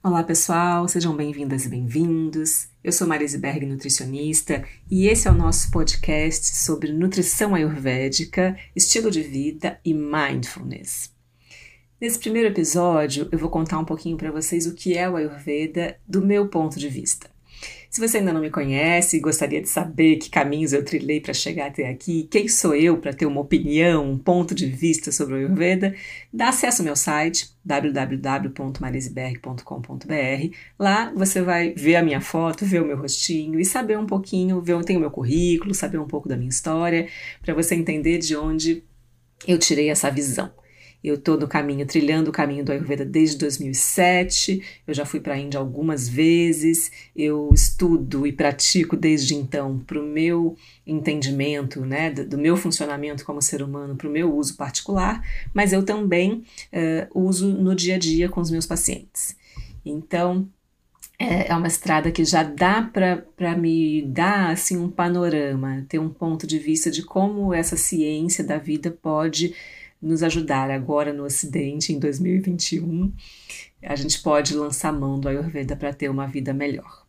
Olá pessoal, sejam bem-vindas e bem-vindos. Eu sou Marise Berg, nutricionista, e esse é o nosso podcast sobre nutrição ayurvédica, estilo de vida e mindfulness. Nesse primeiro episódio, eu vou contar um pouquinho para vocês o que é o Ayurveda do meu ponto de vista. Se você ainda não me conhece e gostaria de saber que caminhos eu trilhei para chegar até aqui, quem sou eu para ter uma opinião, um ponto de vista sobre o Ayurveda, dá acesso ao meu site www.mariseberg.com.br. Lá você vai ver a minha foto, ver o meu rostinho e saber um pouquinho, ver tem o meu currículo, saber um pouco da minha história, para você entender de onde eu tirei essa visão. Eu estou no caminho, trilhando o caminho do Ayurveda desde 2007. Eu já fui para a Índia algumas vezes. Eu estudo e pratico desde então para o meu entendimento, né, do, do, meu funcionamento como ser humano, para o meu uso particular, mas eu também uh, uso no dia a dia com os meus pacientes. Então, é, é uma estrada que já dá para me dar assim um panorama, ter um ponto de vista de como essa ciência da vida pode nos ajudar agora no Ocidente, em 2021, a gente pode lançar mão do Ayurveda para ter uma vida melhor.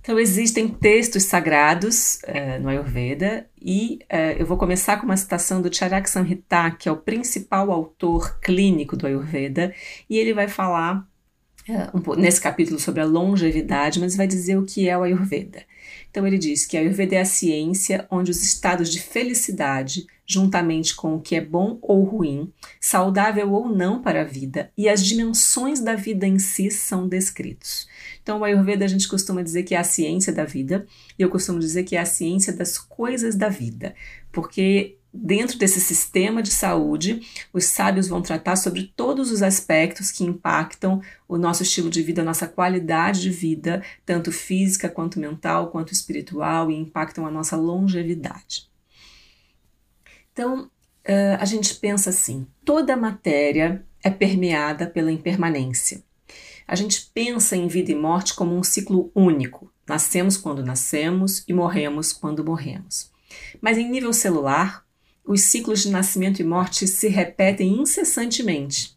Então, existem textos sagrados uh, no Ayurveda e uh, eu vou começar com uma citação do Charak Samhita, que é o principal autor clínico do Ayurveda, e ele vai falar um, nesse capítulo sobre a longevidade, mas vai dizer o que é o Ayurveda. Então, ele diz que a Ayurveda é a ciência onde os estados de felicidade juntamente com o que é bom ou ruim, saudável ou não para a vida, e as dimensões da vida em si são descritos. Então, o Ayurveda a gente costuma dizer que é a ciência da vida, e eu costumo dizer que é a ciência das coisas da vida, porque dentro desse sistema de saúde, os sábios vão tratar sobre todos os aspectos que impactam o nosso estilo de vida, a nossa qualidade de vida, tanto física quanto mental, quanto espiritual, e impactam a nossa longevidade. Então, uh, a gente pensa assim: toda matéria é permeada pela impermanência. A gente pensa em vida e morte como um ciclo único. Nascemos quando nascemos e morremos quando morremos. Mas em nível celular, os ciclos de nascimento e morte se repetem incessantemente.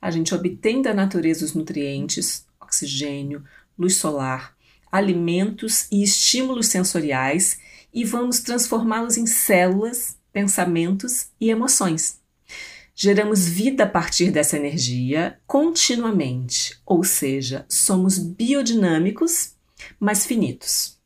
A gente obtém da natureza os nutrientes, oxigênio, luz solar, alimentos e estímulos sensoriais e vamos transformá-los em células pensamentos e emoções. Geramos vida a partir dessa energia continuamente, ou seja, somos biodinâmicos, mas finitos.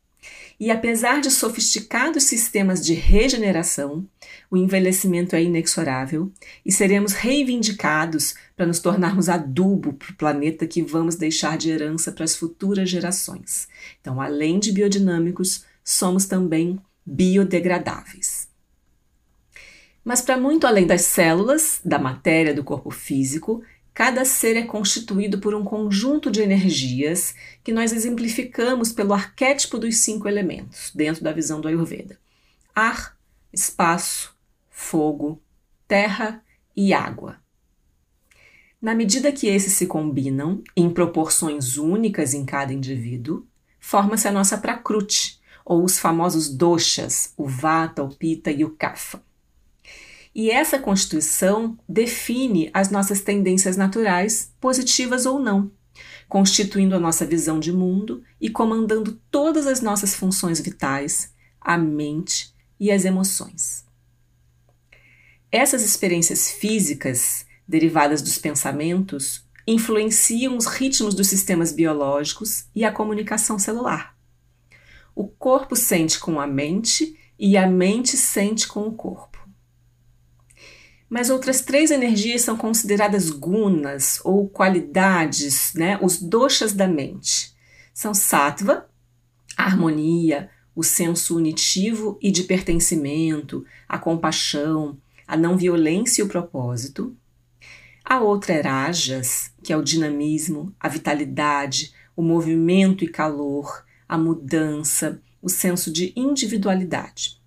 E apesar de sofisticados sistemas de regeneração, o envelhecimento é inexorável e seremos reivindicados para nos tornarmos adubo para o planeta que vamos deixar de herança para as futuras gerações. Então, além de biodinâmicos, somos também biodegradáveis. Mas, para muito além das células, da matéria do corpo físico, cada ser é constituído por um conjunto de energias que nós exemplificamos pelo arquétipo dos cinco elementos, dentro da visão do Ayurveda: ar, espaço, fogo, terra e água. Na medida que esses se combinam em proporções únicas em cada indivíduo, forma-se a nossa Prakruti, ou os famosos doshas, o Vata, o Pitta e o Kapha. E essa constituição define as nossas tendências naturais, positivas ou não, constituindo a nossa visão de mundo e comandando todas as nossas funções vitais, a mente e as emoções. Essas experiências físicas, derivadas dos pensamentos, influenciam os ritmos dos sistemas biológicos e a comunicação celular. O corpo sente com a mente e a mente sente com o corpo. Mas outras três energias são consideradas gunas ou qualidades, né? os doshas da mente. São sattva, a harmonia, o senso unitivo e de pertencimento, a compaixão, a não violência e o propósito. A outra é rajas, que é o dinamismo, a vitalidade, o movimento e calor, a mudança, o senso de individualidade.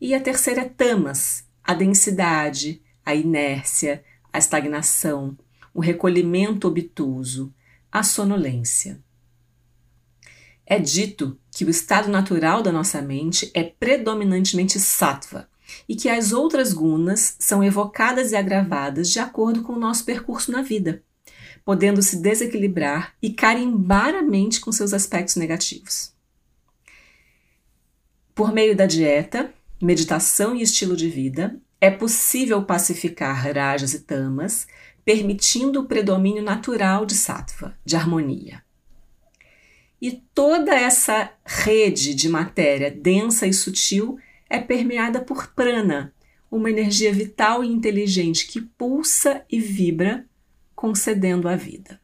E a terceira é tamas, a densidade, a inércia, a estagnação, o recolhimento obtuso, a sonolência. É dito que o estado natural da nossa mente é predominantemente sattva e que as outras gunas são evocadas e agravadas de acordo com o nosso percurso na vida. podendo se desequilibrar e carimbar a mente com seus aspectos negativos. Por meio da dieta, meditação e estilo de vida, é possível pacificar rajas e tamas, permitindo o predomínio natural de sattva, de harmonia. E toda essa rede de matéria densa e sutil é permeada por prana, uma energia vital e inteligente que pulsa e vibra, concedendo a vida.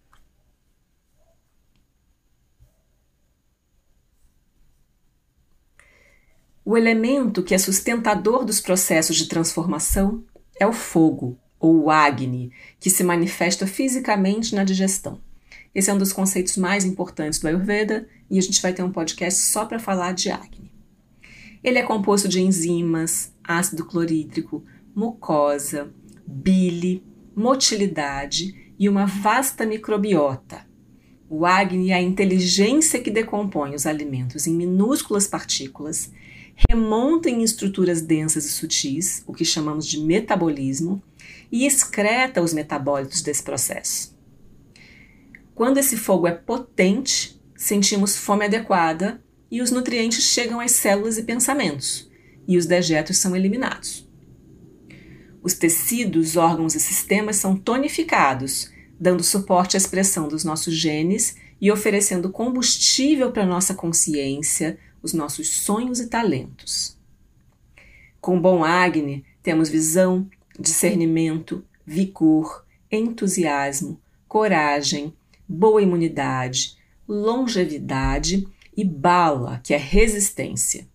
O elemento que é sustentador dos processos de transformação é o fogo, ou o Agni, que se manifesta fisicamente na digestão. Esse é um dos conceitos mais importantes do Ayurveda e a gente vai ter um podcast só para falar de Agni. Ele é composto de enzimas, ácido clorídrico, mucosa, bile, motilidade e uma vasta microbiota. O Agni é a inteligência que decompõe os alimentos em minúsculas partículas, remonta em estruturas densas e sutis, o que chamamos de metabolismo, e excreta os metabólitos desse processo. Quando esse fogo é potente, sentimos fome adequada e os nutrientes chegam às células e pensamentos, e os dejetos são eliminados. Os tecidos, órgãos e sistemas são tonificados, dando suporte à expressão dos nossos genes e oferecendo combustível para nossa consciência, os nossos sonhos e talentos. Com bom Agni, temos visão, discernimento, vigor, entusiasmo, coragem, boa imunidade, longevidade e bala, que é resistência.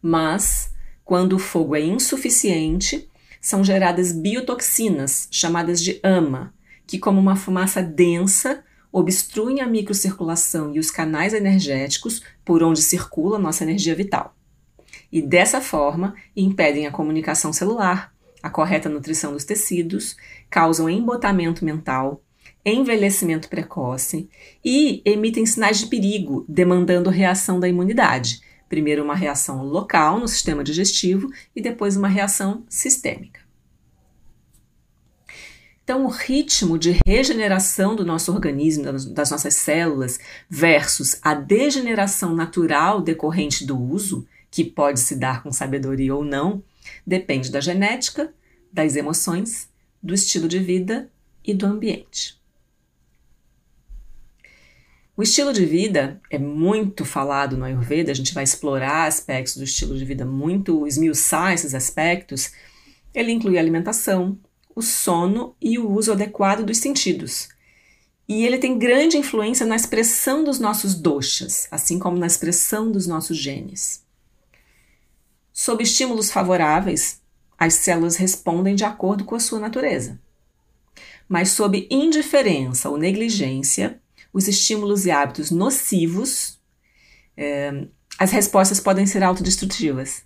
Mas, quando o fogo é insuficiente, são geradas biotoxinas, chamadas de AMA, que, como uma fumaça densa, obstruem a microcirculação e os canais energéticos por onde circula nossa energia vital. E dessa forma, impedem a comunicação celular, a correta nutrição dos tecidos, causam embotamento mental, envelhecimento precoce e emitem sinais de perigo, demandando reação da imunidade. Primeiro, uma reação local no sistema digestivo e depois uma reação sistêmica. Então, o ritmo de regeneração do nosso organismo, das nossas células, versus a degeneração natural decorrente do uso, que pode se dar com sabedoria ou não, depende da genética, das emoções, do estilo de vida e do ambiente. O estilo de vida é muito falado no Ayurveda, a gente vai explorar aspectos do estilo de vida, muito esmiuçar esses aspectos. Ele inclui alimentação, o sono e o uso adequado dos sentidos. E ele tem grande influência na expressão dos nossos doshas, assim como na expressão dos nossos genes. Sob estímulos favoráveis, as células respondem de acordo com a sua natureza. Mas sob indiferença ou negligência, os estímulos e hábitos nocivos, é, as respostas podem ser autodestrutivas.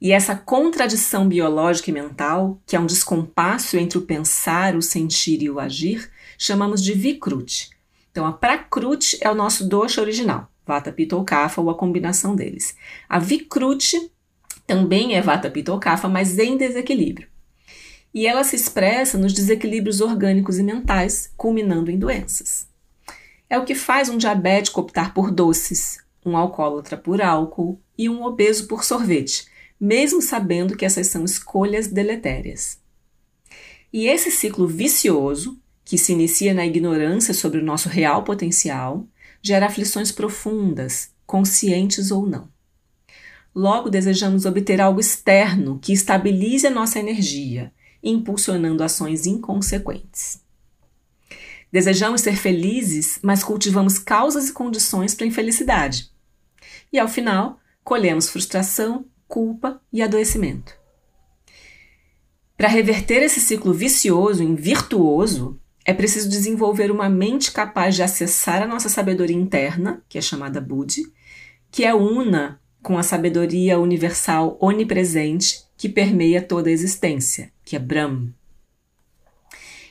E essa contradição biológica e mental, que é um descompasso entre o pensar, o sentir e o agir, chamamos de Vikruti. Então, a Prakruti é o nosso dosha original, Vata, Pitta ou Kapha, ou a combinação deles. A Vikruti também é Vata, Pitta ou Kapha, mas em desequilíbrio. E ela se expressa nos desequilíbrios orgânicos e mentais, culminando em doenças. É o que faz um diabético optar por doces, um alcoólatra por álcool e um obeso por sorvete, mesmo sabendo que essas são escolhas deletérias. E esse ciclo vicioso, que se inicia na ignorância sobre o nosso real potencial, gera aflições profundas, conscientes ou não. Logo, desejamos obter algo externo que estabilize a nossa energia, impulsionando ações inconsequentes. Desejamos ser felizes, mas cultivamos causas e condições para a infelicidade. E ao final, colhemos frustração, culpa e adoecimento. Para reverter esse ciclo vicioso em virtuoso, é preciso desenvolver uma mente capaz de acessar a nossa sabedoria interna, que é chamada Buddhi, que é una com a sabedoria universal onipresente que permeia toda a existência, que é Brahm.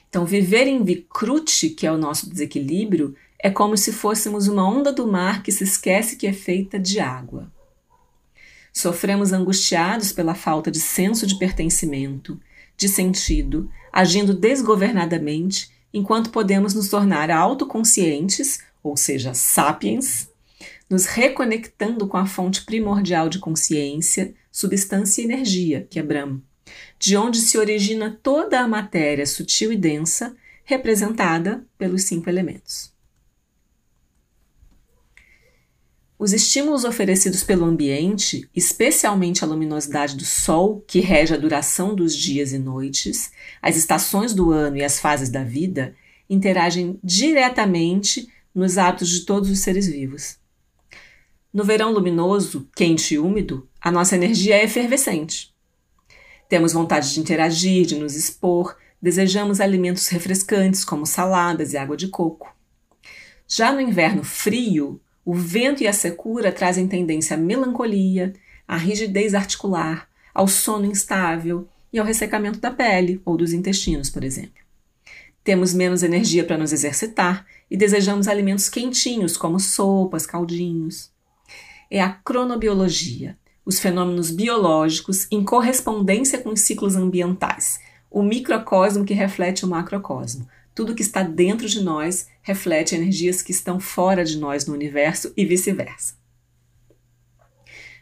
Então, viver em Vikruti, que é o nosso desequilíbrio, é como se fôssemos uma onda do mar que se esquece que é feita de água. Sofremos angustiados pela falta de senso de pertencimento, de sentido, agindo desgovernadamente, enquanto podemos nos tornar autoconscientes, ou seja, sapiens, nos reconectando com a fonte primordial de consciência, substância e energia, que é Brahma, de onde se origina toda a matéria sutil e densa, representada pelos cinco elementos. Os estímulos oferecidos pelo ambiente, especialmente a luminosidade do Sol, que rege a duração dos dias e noites, as estações do ano e as fases da vida, interagem diretamente nos hábitos de todos os seres vivos. No verão luminoso, quente e úmido, a nossa energia é efervescente. Temos vontade de interagir, de nos expor, desejamos alimentos refrescantes como saladas e água de coco. Já no inverno frio, o vento e a secura trazem tendência à melancolia, à rigidez articular, ao sono instável e ao ressecamento da pele ou dos intestinos, por exemplo. Temos menos energia para nos exercitar e desejamos alimentos quentinhos, como sopas, caldinhos. É a cronobiologia, os fenômenos biológicos em correspondência com os ciclos ambientais, o microcosmo que reflete o macrocosmo, tudo que está dentro de nós reflete energias que estão fora de nós no universo e vice-versa.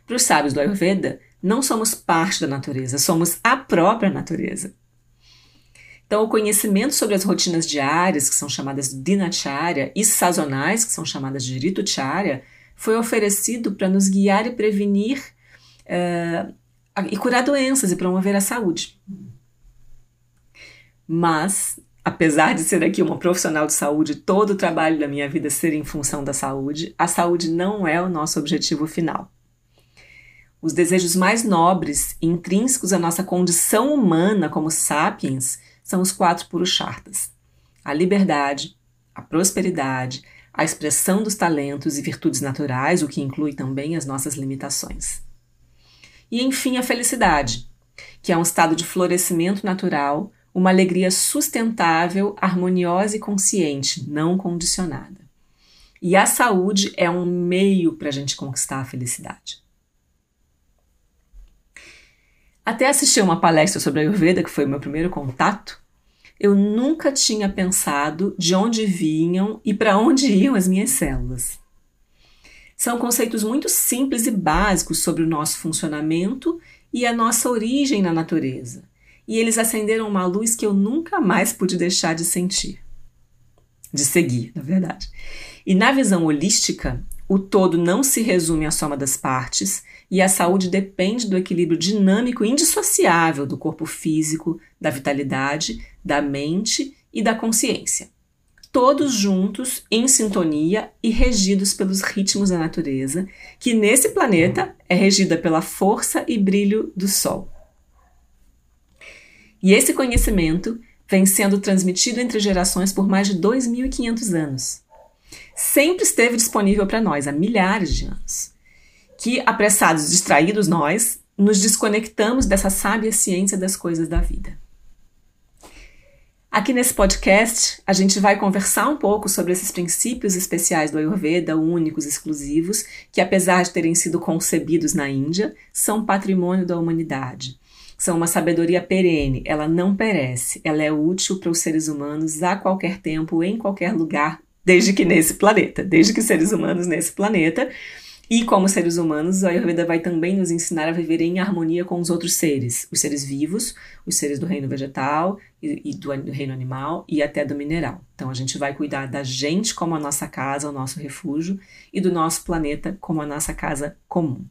Para os sábios do Ayurveda, não somos parte da natureza, somos a própria natureza. Então, o conhecimento sobre as rotinas diárias, que são chamadas dinacharya, e sazonais, que são chamadas de ritucharya, foi oferecido para nos guiar e prevenir uh, e curar doenças e promover a saúde. Mas apesar de ser aqui uma profissional de saúde, todo o trabalho da minha vida ser em função da saúde, a saúde não é o nosso objetivo final. Os desejos mais nobres, intrínsecos à nossa condição humana como sapiens, são os quatro purushartas: a liberdade, a prosperidade, a expressão dos talentos e virtudes naturais, o que inclui também as nossas limitações. E enfim, a felicidade, que é um estado de florescimento natural uma alegria sustentável, harmoniosa e consciente, não condicionada. E a saúde é um meio para a gente conquistar a felicidade. Até assistir uma palestra sobre a Ayurveda, que foi o meu primeiro contato, eu nunca tinha pensado de onde vinham e para onde iam as minhas células. São conceitos muito simples e básicos sobre o nosso funcionamento e a nossa origem na natureza e eles acenderam uma luz que eu nunca mais pude deixar de sentir. De seguir, na verdade. E na visão holística, o todo não se resume à soma das partes e a saúde depende do equilíbrio dinâmico indissociável do corpo físico, da vitalidade, da mente e da consciência. Todos juntos, em sintonia e regidos pelos ritmos da natureza, que nesse planeta é regida pela força e brilho do Sol. E esse conhecimento vem sendo transmitido entre gerações por mais de 2.500 anos. Sempre esteve disponível para nós há milhares de anos. Que, apressados, distraídos nós, nos desconectamos dessa sábia ciência das coisas da vida. Aqui nesse podcast, a gente vai conversar um pouco sobre esses princípios especiais do Ayurveda, únicos, exclusivos, que apesar de terem sido concebidos na Índia, são patrimônio da humanidade são uma sabedoria perene, ela não perece, ela é útil para os seres humanos a qualquer tempo, em qualquer lugar, desde que nesse planeta, desde que seres humanos nesse planeta. E como seres humanos, a Ayurveda vai também nos ensinar a viver em harmonia com os outros seres, os seres vivos, os seres do reino vegetal e, e do, do reino animal e até do mineral. Então a gente vai cuidar da gente como a nossa casa, o nosso refúgio, e do nosso planeta como a nossa casa comum.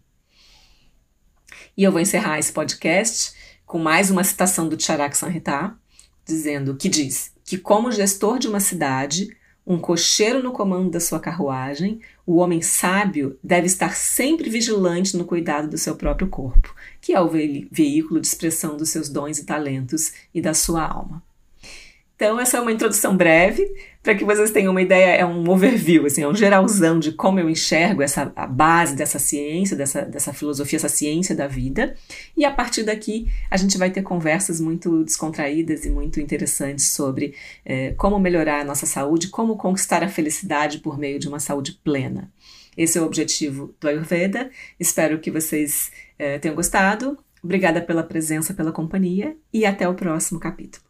E eu vou encerrar esse podcast com mais uma citação do Charak Sanhita, dizendo que diz que como gestor de uma cidade, um cocheiro no comando da sua carruagem, o homem sábio deve estar sempre vigilante no cuidado do seu próprio corpo, que é o ve veículo de expressão dos seus dons e talentos e da sua alma. Então, essa é uma introdução breve, para que vocês tenham uma ideia, é um overview, assim, é um geralzão de como eu enxergo essa a base dessa ciência, dessa, dessa filosofia, essa ciência da vida. E a partir daqui, a gente vai ter conversas muito descontraídas e muito interessantes sobre é, como melhorar a nossa saúde, como conquistar a felicidade por meio de uma saúde plena. Esse é o objetivo do Ayurveda. Espero que vocês é, tenham gostado. Obrigada pela presença, pela companhia e até o próximo capítulo.